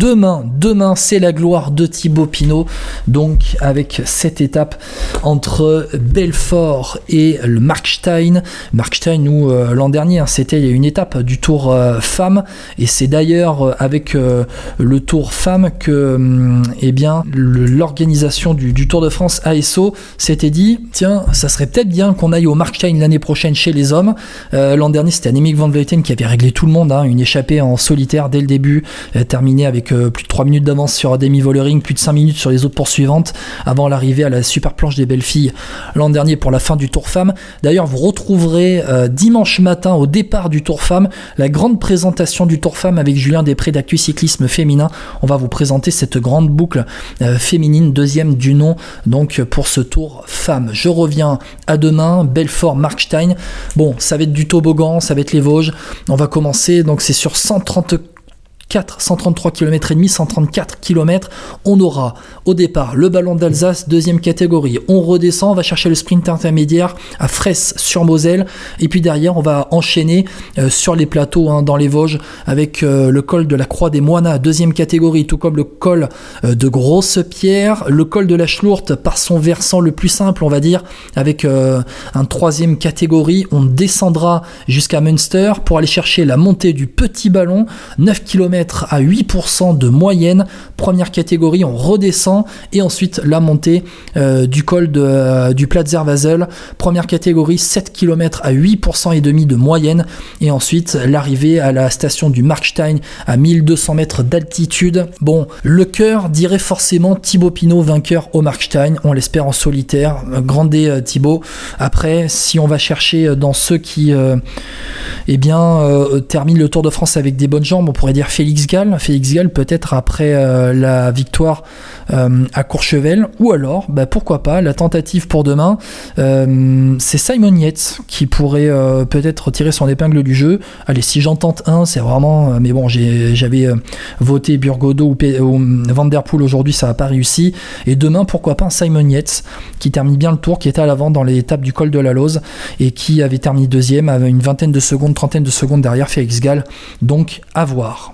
demain, demain, c'est la gloire de Thibaut Pinot. Donc, avec cette étape entre Belfort et le Markstein. Markstein, où euh, l'an dernier, hein, c'était une étape du Tour euh, Femme. Et c'est d'ailleurs euh, avec le Tour Femme que hum, eh l'organisation du, Tour de France ASO s'était dit tiens, ça serait peut-être bien qu'on aille au Markstein l'année prochaine chez les hommes. l'an dernier, c'était Annemiek van Vleuten qui avait réglé tout le monde, hein, une échappée en solitaire dès le début, terminée avec plus de 3 minutes d'avance sur Demi Vollering, plus de 5 minutes sur les autres poursuivantes avant l'arrivée à la super planche des belles filles l'an dernier pour la fin du Tour Femme. D'ailleurs, vous retrouverez euh, dimanche matin au départ du Tour Femme la grande présentation du Tour Femme avec Julien Després d'Actu Cyclisme Féminin. On va vous présenter cette grande boucle euh, féminine, deuxième du nom, donc pour ce Tour Femme. Je reviens à demain, Belfort, Markstein. Bon, ça va être du toboggan, ça va être les Vosges. On va commencer, donc c'est sur 130 133 km et demi, 134 km. On aura au départ le ballon d'Alsace, deuxième catégorie. On redescend, on va chercher le sprint intermédiaire à Fraisse sur Moselle. Et puis derrière, on va enchaîner euh, sur les plateaux hein, dans les Vosges avec euh, le col de la Croix des Moines, deuxième catégorie, tout comme le col euh, de Grosse-Pierre, le col de la Schlourte par son versant le plus simple, on va dire, avec un troisième catégorie. On descendra jusqu'à Münster pour aller chercher la montée du petit ballon, 9 km à 8% de moyenne. Première catégorie, on redescend et ensuite la montée euh, du col de, euh, du Platzer Basel. Première catégorie, 7 km à 8% et demi de moyenne et ensuite l'arrivée à la station du Markstein à 1200 mètres d'altitude. Bon, le cœur dirait forcément Thibaut Pinot vainqueur au Markstein, on l'espère en solitaire. Grandé euh, Thibaut. Après, si on va chercher dans ceux qui eh bien, terminent le Tour de France avec des bonnes jambes, on pourrait dire Félix Félix Gall, Gall peut-être après euh, la victoire euh, à Courchevel, ou alors, bah, pourquoi pas, la tentative pour demain, euh, c'est Simon Yates qui pourrait peut-être tirer son épingle du jeu. Allez, si j'en tente un, c'est vraiment, mais bon, j'avais voté Burgodo ou, Vanderpool aujourd'hui, ça n'a pas réussi. Et demain, pourquoi pas Simon Yates qui termine bien le tour, qui était à l'avant dans l'étape du col de la Lose et qui avait terminé deuxième, avec une vingtaine de secondes, trentaine de secondes derrière Félix Gall. Donc, à voir.